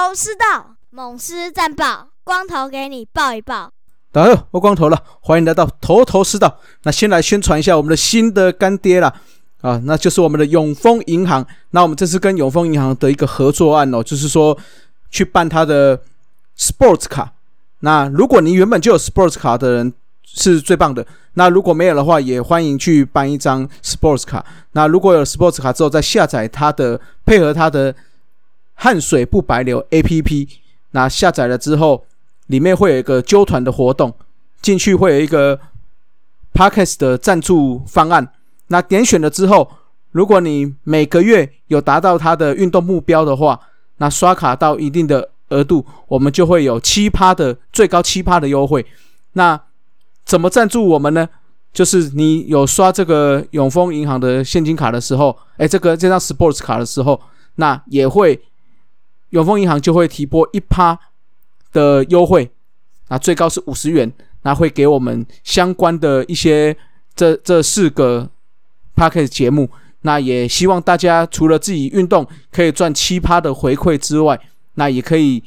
头头是道，猛狮战报，光头给你报一报。大家好，我光头了，欢迎来到头头是道。那先来宣传一下我们的新的干爹啦，啊，那就是我们的永丰银行。那我们这次跟永丰银行的一个合作案哦，就是说去办他的 Sports 卡。那如果你原本就有 Sports 卡的人，是最棒的。那如果没有的话，也欢迎去办一张 Sports 卡。那如果有 Sports 卡之后，再下载它的，配合它的汗水不白流 APP。那下载了之后。里面会有一个揪团的活动，进去会有一个 Parkes 的赞助方案。那点选了之后，如果你每个月有达到他的运动目标的话，那刷卡到一定的额度，我们就会有七趴的最高七趴的优惠。那怎么赞助我们呢？就是你有刷这个永丰银行的现金卡的时候，哎，这个这张 Sports 卡的时候，那也会永丰银行就会提拨一趴。的优惠，那最高是五十元，那会给我们相关的一些这这四个 p a c k e t 节目，那也希望大家除了自己运动可以赚七趴的回馈之外，那也可以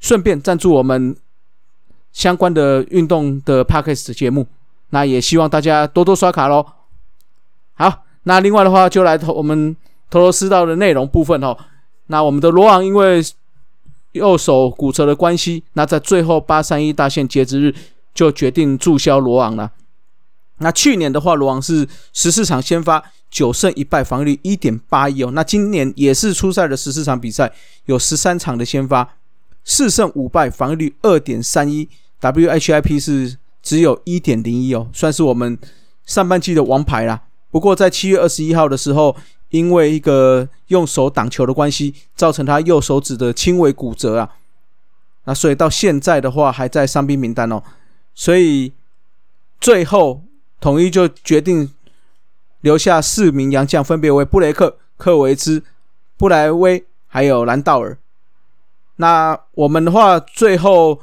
顺便赞助我们相关的运动的 p a c k e t 节目，那也希望大家多多刷卡喽。好，那另外的话就来投我们头头是道的内容部分哦。那我们的罗昂因为。右手骨折的关系，那在最后八三一大限截止日就决定注销罗昂了。那去年的话，罗昂是十四场先发九胜一败，防御率一点八一哦。那今年也是出赛的十四场比赛，有十三场的先发四胜五败，防御率二点三一，WHIP 是只有一点零一哦，算是我们上半季的王牌啦。不过在七月二十一号的时候。因为一个用手挡球的关系，造成他右手指的轻微骨折啊，那所以到现在的话还在伤兵名单哦，所以最后统一就决定留下四名洋将，分别为布雷克、克维兹、布莱威还有兰道尔。那我们的话，最后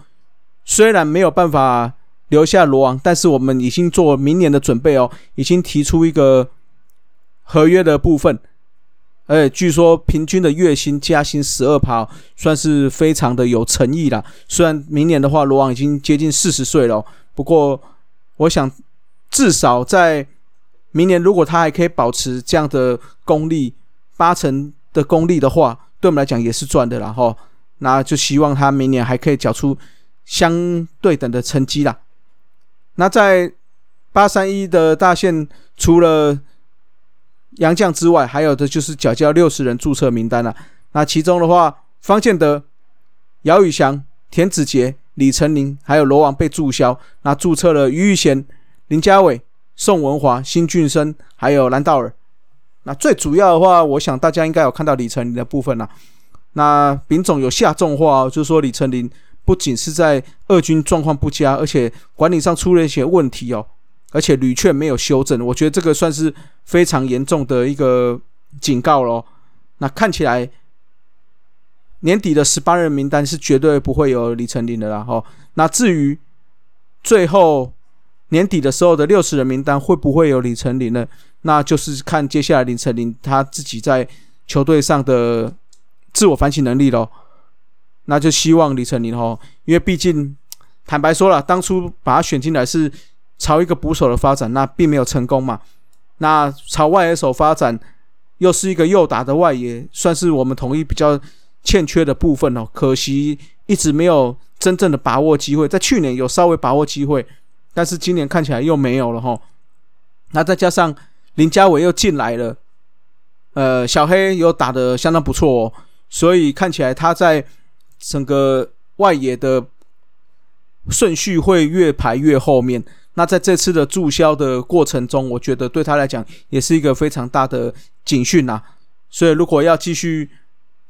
虽然没有办法留下罗昂，但是我们已经做明年的准备哦，已经提出一个。合约的部分，哎，据说平均的月薪加薪十二趴，算是非常的有诚意了。虽然明年的话，罗王已经接近四十岁了，不过我想至少在明年，如果他还可以保持这样的功力，八成的功力的话，对我们来讲也是赚的了哈。那就希望他明年还可以缴出相对等的成绩啦。那在八三一的大线，除了杨将之外，还有的就是缴交六十人注册名单了。那其中的话，方建德、姚宇翔、田子杰、李成林，还有罗王被注销。那注册了于玉贤、林家伟、宋文华、辛俊生，还有兰道尔。那最主要的话，我想大家应该有看到李成林的部分了。那丙总有下重话，就是说李成林不仅是在二军状况不佳，而且管理上出了一些问题哦。而且屡劝没有修正，我觉得这个算是非常严重的一个警告咯。那看起来年底的十八人名单是绝对不会有李成林的啦。哈，那至于最后年底的时候的六十人名单会不会有李成林呢？那就是看接下来李成林他自己在球队上的自我反省能力咯。那就希望李成林哈，因为毕竟坦白说了，当初把他选进来是。朝一个捕手的发展，那并没有成功嘛。那朝外野手发展，又是一个右打的外野，算是我们统一比较欠缺的部分哦。可惜一直没有真正的把握机会，在去年有稍微把握机会，但是今年看起来又没有了哈。那再加上林家伟又进来了，呃，小黑又打得相当不错哦，所以看起来他在整个外野的顺序会越排越后面。那在这次的注销的过程中，我觉得对他来讲也是一个非常大的警讯呐。所以，如果要继续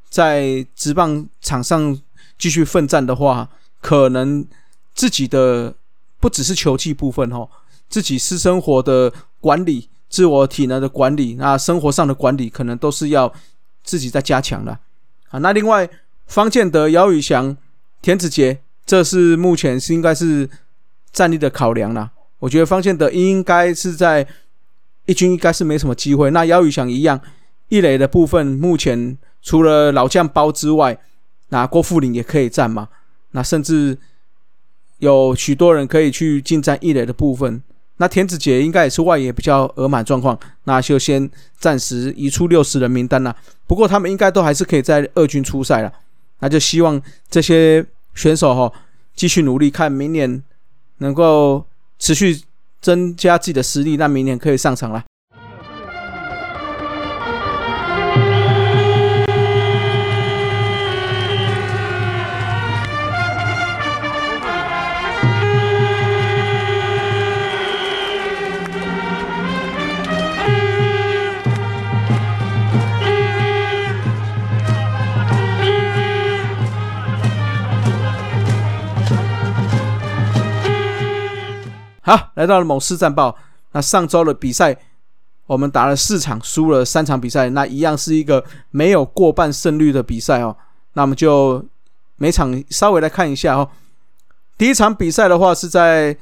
在职棒场上继续奋战的话，可能自己的不只是球技部分哦，自己私生活的管理、自我体能的管理，那生活上的管理，可能都是要自己在加强的啊。那另外，方建德、姚宇翔、田子杰，这是目前是应该是战力的考量啦。我觉得方建德应该是在一军应该是没什么机会。那姚宇翔一样，一垒的部分目前除了老将包之外，那郭富林也可以站嘛，那甚至有许多人可以去进战一垒的部分。那田子杰应该也是外野比较额满状况，那就先暂时移出六十人名单了。不过他们应该都还是可以在二军出赛了。那就希望这些选手哈继续努力，看明年能够持续增加自己的实力，那明年可以上场了。好，来到了某市战报。那上周的比赛，我们打了四场，输了三场比赛，那一样是一个没有过半胜率的比赛哦。那我们就每场稍微来看一下哦。第一场比赛的话是在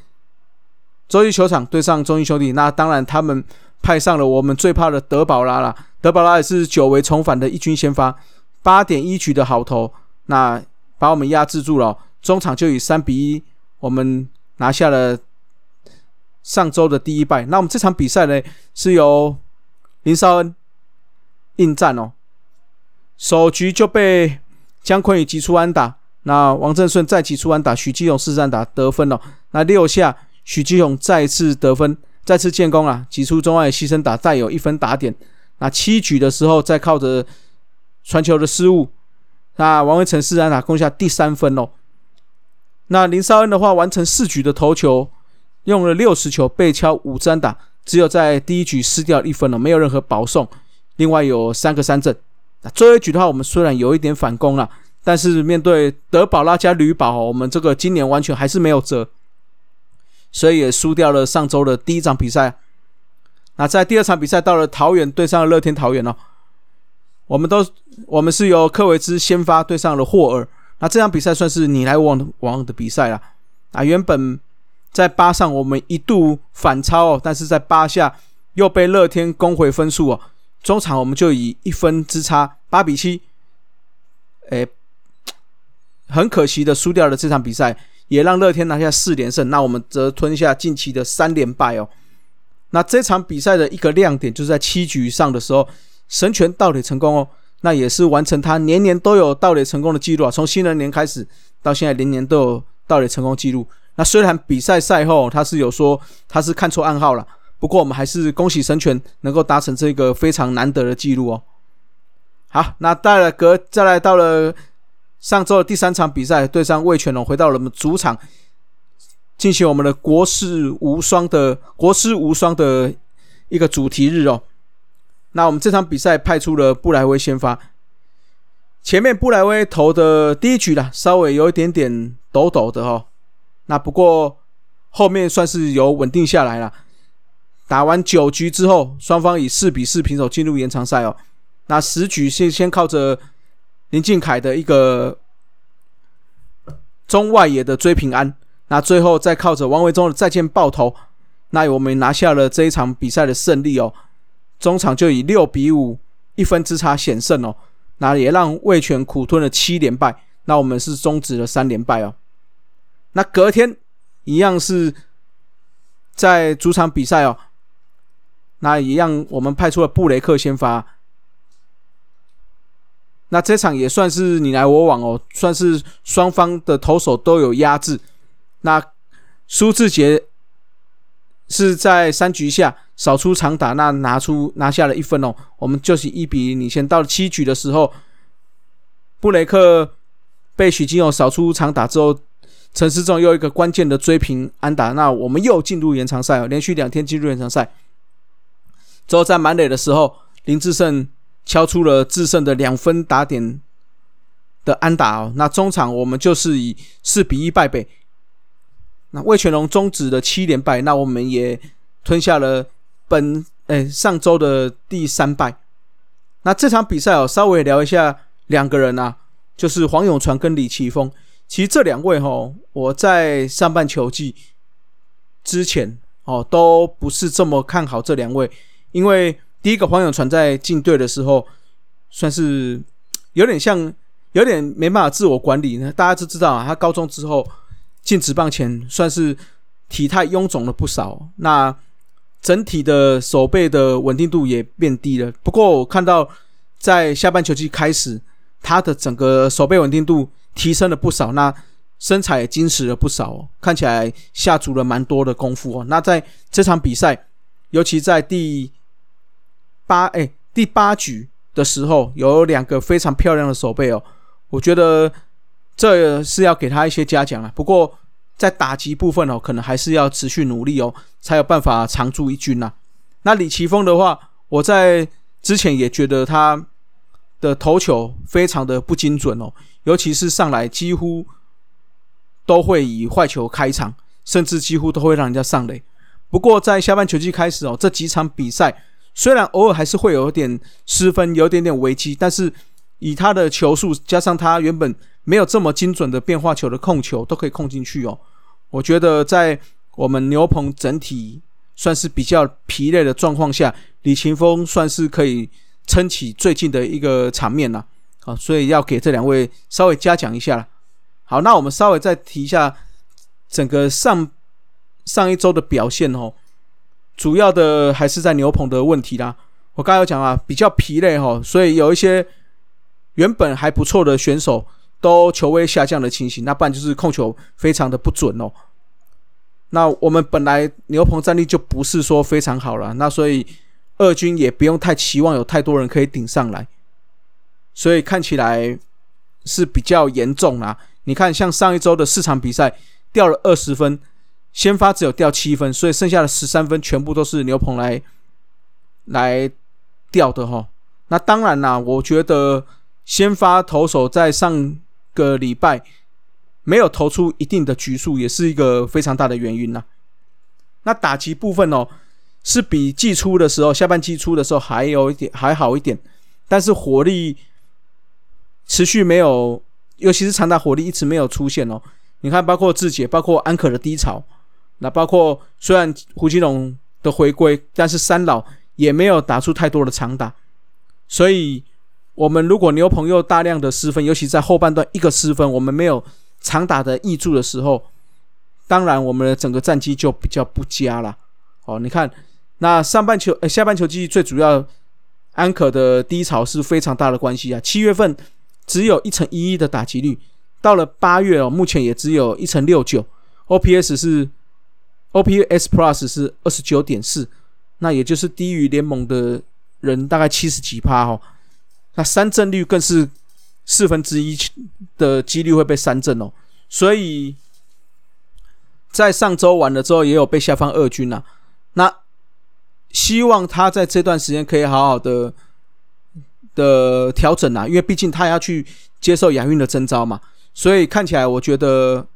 周一球场对上中英兄弟，那当然他们派上了我们最怕的德保拉了。德保拉也是久违重返的一军先发，八点一局的好投，那把我们压制住了。中场就以三比一，我们拿下了。上周的第一败，那我们这场比赛呢是由林绍恩应战哦，首局就被姜昆宇击出安打，那王正顺再击出安打，许基勇四战打得分了，那六下许基勇再次得分，再次建功啊，击出中外牺牲打，再有一分打点，那七局的时候再靠着传球的失误，那王威成四战打攻下第三分哦，那林绍恩的话完成四局的投球。用了六十球被敲五支打，只有在第一局失掉一分了，没有任何保送。另外有三个三振。那最后一局的话，我们虽然有一点反攻了，但是面对德保拉加吕保，我们这个今年完全还是没有辙，所以也输掉了上周的第一场比赛。那在第二场比赛到了桃园对上了乐天桃园哦，我们都我们是由科维兹先发对上了霍尔。那这场比赛算是你来我往的比赛了啊，原本。在八上，我们一度反超哦，但是在八下又被乐天攻回分数哦。中场我们就以一分之差八比七，哎，很可惜的输掉了这场比赛，也让乐天拿下四连胜。那我们则吞下近期的三连败哦。那这场比赛的一个亮点就是在七局上的时候，神拳盗垒成功哦，那也是完成他年年都有盗垒成功的记录啊。从新人年开始到现在，年年都有盗垒成功记录。那虽然比赛赛后他是有说他是看错暗号了，不过我们还是恭喜神拳能够达成这个非常难得的记录哦。好，那带了隔再来到了上周的第三场比赛，对上魏全龙，回到了我们主场进行我们的国士无双的国师无双的一个主题日哦。那我们这场比赛派出了布莱威先发，前面布莱威投的第一局啦，稍微有一点点抖抖的哈。那不过后面算是有稳定下来了。打完九局之后，双方以四比四平手进入延长赛哦。那十局先先靠着林敬凯的一个中外野的追平安，那最后再靠着王维忠的再见爆头，那我们拿下了这一场比赛的胜利哦。中场就以六比五一分之差险胜哦。那也让魏权苦吞了七连败，那我们是终止了三连败哦。那隔天一样是在主场比赛哦，那一样我们派出了布雷克先发，那这场也算是你来我往哦，算是双方的投手都有压制。那苏志杰是在三局下扫出长打，那拿出拿下了一分哦，我们就是一比零领先。到了七局的时候，布雷克被许金勇扫出长打之后。陈思仲又一个关键的追平安打，那我们又进入延长赛哦，连续两天进入延长赛。之后在满垒的时候，林志胜敲出了制胜的两分打点的安打哦。那中场我们就是以四比一败北。那魏全龙终止的七连败，那我们也吞下了本诶上周的第三败。那这场比赛哦，稍微聊一下两个人啊，就是黄永传跟李奇峰。其实这两位哈，我在上半球季之前哦，都不是这么看好这两位，因为第一个黄永传在进队的时候，算是有点像有点没办法自我管理呢。大家都知道啊，他高中之后进职棒前算是体态臃肿了不少，那整体的手背的稳定度也变低了。不过我看到在下半球季开始，他的整个手背稳定度提升了不少，那身材也精实了不少，哦看起来下足了蛮多的功夫哦。那在这场比赛，尤其在第八哎第八局的时候，有两个非常漂亮的手背哦，我觉得这是要给他一些嘉奖啊。不过在打击部分哦，可能还是要持续努力哦，才有办法长驻一军呐。那李奇峰的话，我在之前也觉得他的投球非常的不精准哦，尤其是上来几乎都会以坏球开场，甚至几乎都会让人家上垒。不过在下半球季开始哦，这几场比赛虽然偶尔还是会有点失分，有点点危机，但是以他的球速加上他原本没有这么精准的变化球的控球，都可以控进去哦。我觉得在我们牛棚整体算是比较疲累的状况下，李勤峰算是可以撑起最近的一个场面了，啊所以要给这两位稍微嘉奖一下了。好，那我们稍微再提一下整个上上一周的表现哦，主要的还是在牛棚的问题啦。我刚才有讲啊，比较疲累哈，所以有一些原本还不错的选手。都球威下降的情形，那不然就是控球非常的不准哦。那我们本来牛棚战力就不是说非常好了，那所以二军也不用太期望有太多人可以顶上来，所以看起来是比较严重啦。你看，像上一周的四场比赛掉了二十分，先发只有掉七分，所以剩下的十三分全部都是牛棚来来掉的哈。那当然啦，我觉得先发投手在上。个礼拜没有投出一定的局数，也是一个非常大的原因呐。那打击部分哦，是比季初的时候，下半季初的时候还有一点还好一点，但是火力持续没有，尤其是长打火力一直没有出现哦。你看，包括志杰，包括安可的低潮，那包括虽然胡金龙的回归，但是三老也没有打出太多的长打，所以。我们如果牛朋友大量的失分，尤其在后半段一个失分，我们没有长打的挹注的时候，当然我们的整个战绩就比较不佳了。哦，你看，那上半球、呃下半球季最主要安可的低潮是非常大的关系啊。七月份只有一成一一的打击率，到了八月哦，目前也只有一成六九，OPS 是 OPS Plus 是二十九点四，那也就是低于联盟的人大概七十几趴哦。那三振率更是四分之一的几率会被三振哦，所以在上周完了之后，也有被下方二军呐。那希望他在这段时间可以好好的的调整啊，因为毕竟他要去接受亚运的征召嘛。所以看起来，我觉得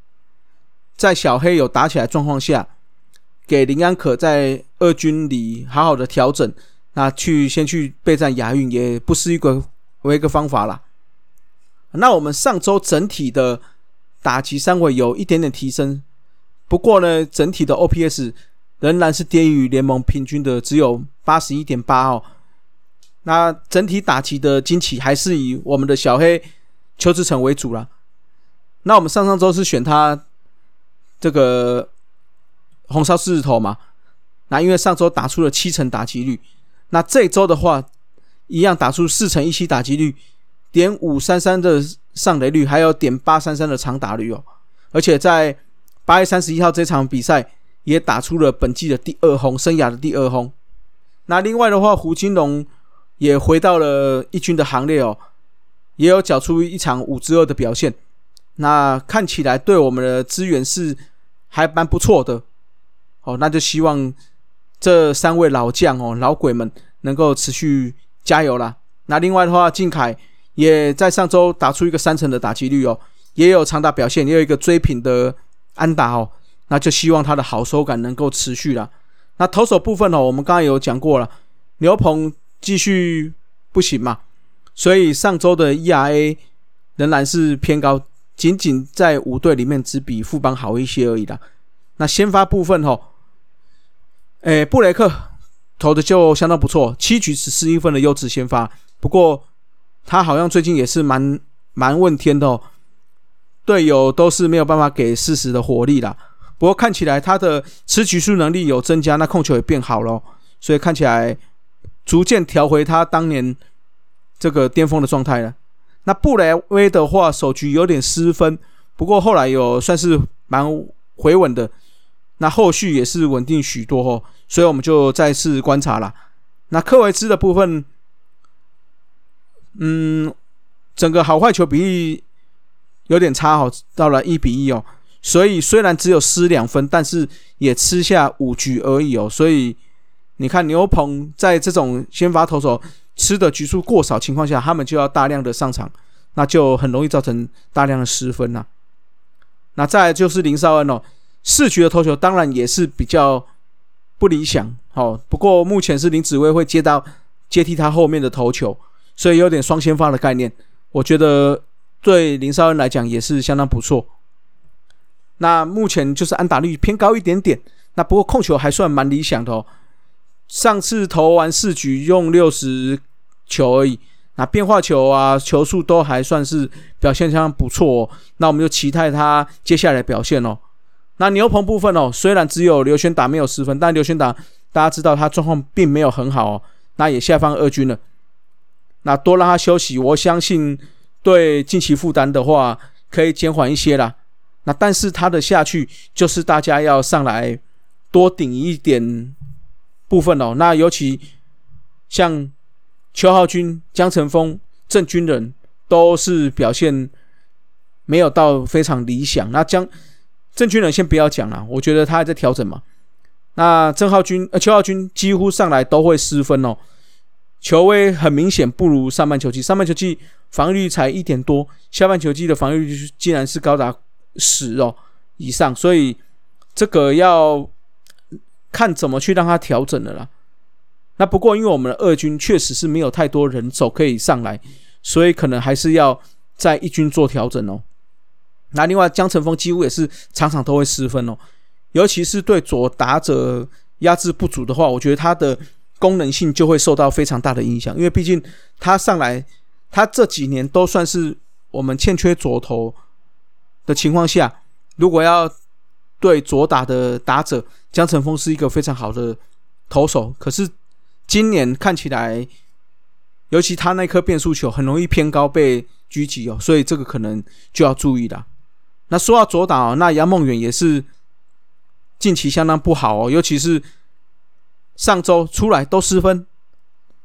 在小黑有打起来状况下，给林安可在二军里好好的调整。那去先去备战亚运也不是一个为一个方法啦。那我们上周整体的打击三围有一点点提升，不过呢，整体的 OPS 仍然是低于联盟平均的，只有八十一点八哦。那整体打击的惊奇还是以我们的小黑邱志成为主了。那我们上上周是选他这个红烧狮子头嘛？那因为上周打出了七成打击率。那这周的话，一样打出四成一七打击率，点五三三的上垒率，还有点八三三的长打率哦。而且在八月三十一号这场比赛，也打出了本季的第二轰，生涯的第二轰。那另外的话，胡金龙也回到了一军的行列哦，也有缴出一场五支二的表现。那看起来对我们的资源是还蛮不错的哦。那就希望。这三位老将哦，老鬼们能够持续加油啦。那另外的话，靖凯也在上周打出一个三成的打击率哦，也有长打表现，也有一个追平的安打哦。那就希望他的好手感能够持续了。那投手部分哦，我们刚刚有讲过了，牛棚继续不行嘛，所以上周的 ERA 仍然是偏高，仅仅在五队里面只比富邦好一些而已啦。那先发部分哦。诶，布雷克投的就相当不错，七局十四一分的优质先发。不过他好像最近也是蛮蛮问天的哦，队友都是没有办法给适时的火力啦。不过看起来他的吃局数能力有增加，那控球也变好了，所以看起来逐渐调回他当年这个巅峰的状态了。那布雷威的话，首局有点失分，不过后来有算是蛮回稳的，那后续也是稳定许多哦，所以我们就再次观察了。那科维兹的部分，嗯，整个好坏球比例有点差哦，到了一比一哦，所以虽然只有失两分，但是也吃下五局而已哦，所以你看牛棚在这种先发投手。吃的局数过少情况下，他们就要大量的上场，那就很容易造成大量的失分呐。那再就是林少恩哦，四局的投球当然也是比较不理想哦。不过目前是林子威会接到接替他后面的投球，所以有点双先发的概念。我觉得对林少恩来讲也是相当不错。那目前就是安打率偏高一点点，那不过控球还算蛮理想的哦。上次投完四局用六十。球而已，那变化球啊，球速都还算是表现相当不错。哦那我们就期待他接下来表现哦。那牛棚部分哦，虽然只有刘轩达没有失分，但刘轩达大家知道他状况并没有很好哦。那也下放二军了，那多让他休息，我相信对近期负担的话可以减缓一些啦。那但是他的下去就是大家要上来多顶一点部分哦。那尤其像。邱浩军、江晨峰、郑军人都是表现没有到非常理想。那江郑军人先不要讲了，我觉得他还在调整嘛。那郑浩军、呃邱浩军几乎上来都会失分哦，球威很明显不如上半球季。上半球季防御率才一点多，下半球季的防御率竟然是高达十哦以上，所以这个要看怎么去让他调整的啦。那不过，因为我们的二军确实是没有太多人手可以上来，所以可能还是要在一军做调整哦。那另外，江晨峰几乎也是场场都会失分哦，尤其是对左打者压制不足的话，我觉得他的功能性就会受到非常大的影响。因为毕竟他上来，他这几年都算是我们欠缺左投的情况下，如果要对左打的打者，江晨峰是一个非常好的投手，可是。今年看起来，尤其他那颗变速球很容易偏高被狙击哦，所以这个可能就要注意了。那说到左打哦，那杨梦远也是近期相当不好哦，尤其是上周出来都失分，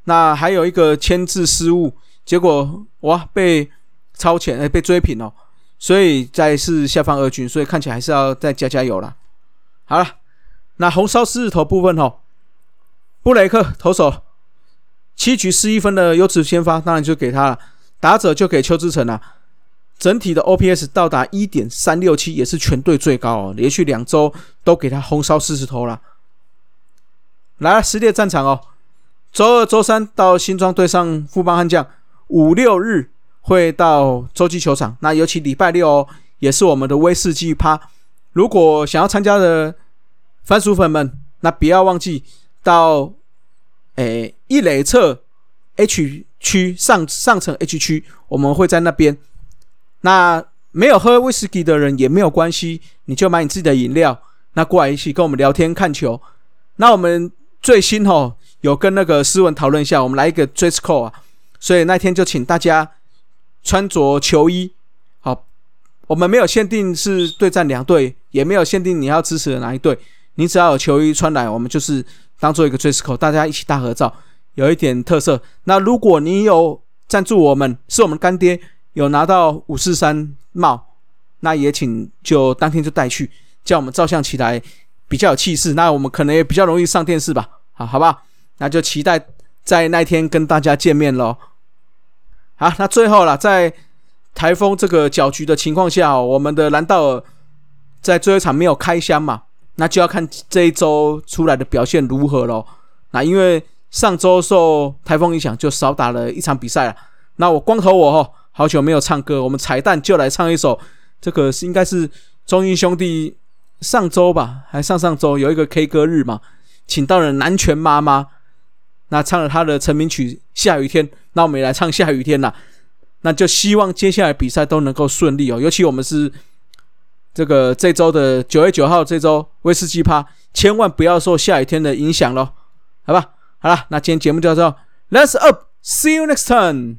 那还有一个牵制失误，结果哇被超前哎被追平哦，所以再是下方二军，所以看起来还是要再加加油了。好了，那红烧狮子头部分哦。布雷克投手七局失一分的优质先发，当然就给他了。打者就给邱志成了。整体的 OPS 到达一点三六七，也是全队最高哦。连续两周都给他红烧四十头了。来了，十列战场哦。周二、周三到新庄对上富邦悍将，五六日会到洲际球场。那尤其礼拜六哦，也是我们的威士忌趴。如果想要参加的番薯粉们，那不要忘记。到诶一垒侧 H 区上上层 H 区，我们会在那边。那没有喝威士忌的人也没有关系，你就买你自己的饮料，那过来一起跟我们聊天看球。那我们最新哦有跟那个斯文讨论一下，我们来一个 dress code 啊，所以那天就请大家穿着球衣。好，我们没有限定是对战两队，也没有限定你要支持的哪一队，你只要有球衣穿来，我们就是。当做一个 dress code，大家一起大合照，有一点特色。那如果你有赞助我们，是我们干爹，有拿到五四三帽，那也请就当天就带去，叫我们照相起来比较有气势。那我们可能也比较容易上电视吧，好好吧？那就期待在那天跟大家见面喽。好，那最后了，在台风这个搅局的情况下，我们的兰道尔在最后一场没有开箱嘛？那就要看这一周出来的表现如何喽。那因为上周受台风影响，就少打了一场比赛了。那我光头我哈，好久没有唱歌，我们彩蛋就来唱一首。这个是应该是中英兄弟上周吧，还上上周有一个 K 歌日嘛，请到了南拳妈妈，那唱了他的成名曲《下雨天》。那我们也来唱《下雨天》啦。那就希望接下来比赛都能够顺利哦。尤其我们是这个这周的九月九号这周威士忌趴，千万不要受下雨天的影响喽，好吧？好了，那今天节目就到这，Let's up，See you next time。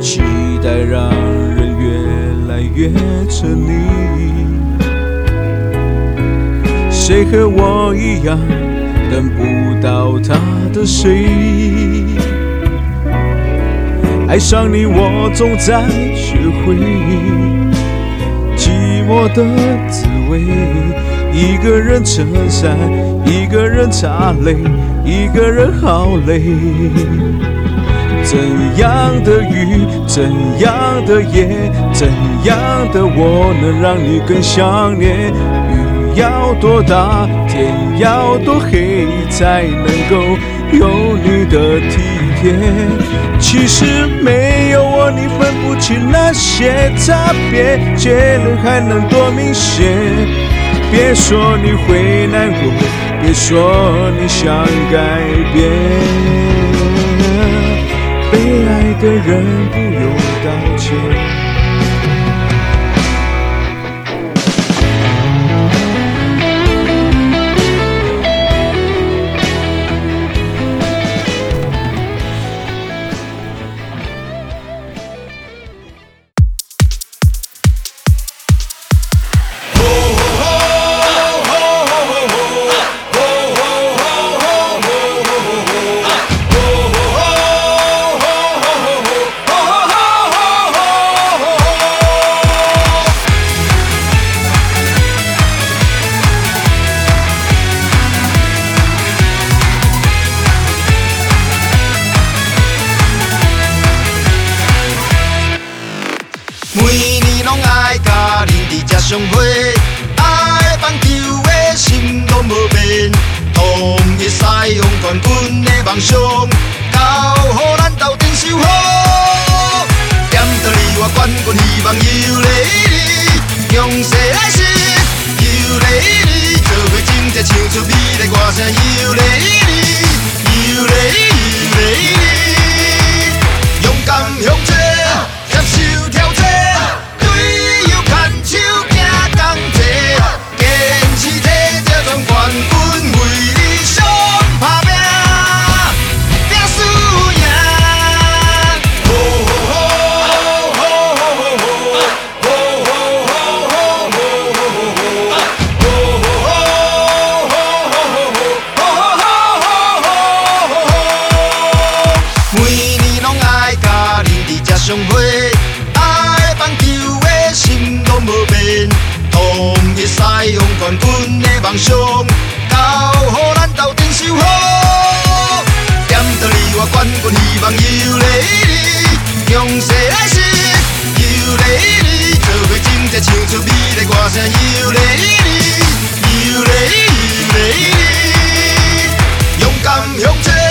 期待让人越来越沉溺，谁和我一样等不到他的谁？爱上你，我总在学会寂寞的滋味。一个人撑伞，一个人擦泪，一个人好累。怎样的雨，怎样的夜，怎样的我，能让你更想念？要多大，天要多黑，才能够有你的体贴？其实没有我，你分不清那些差别，结论还能多明显？别说你会难过，别说你想改变，被爱的人不上会，爱放球的心拢无变，同一使用冠军的梦想，交予咱斗阵守好。点到你我冠军希望有你你，强势来是有你你，做伙真正唱出美丽歌声有你你，有你有你你，勇敢向前。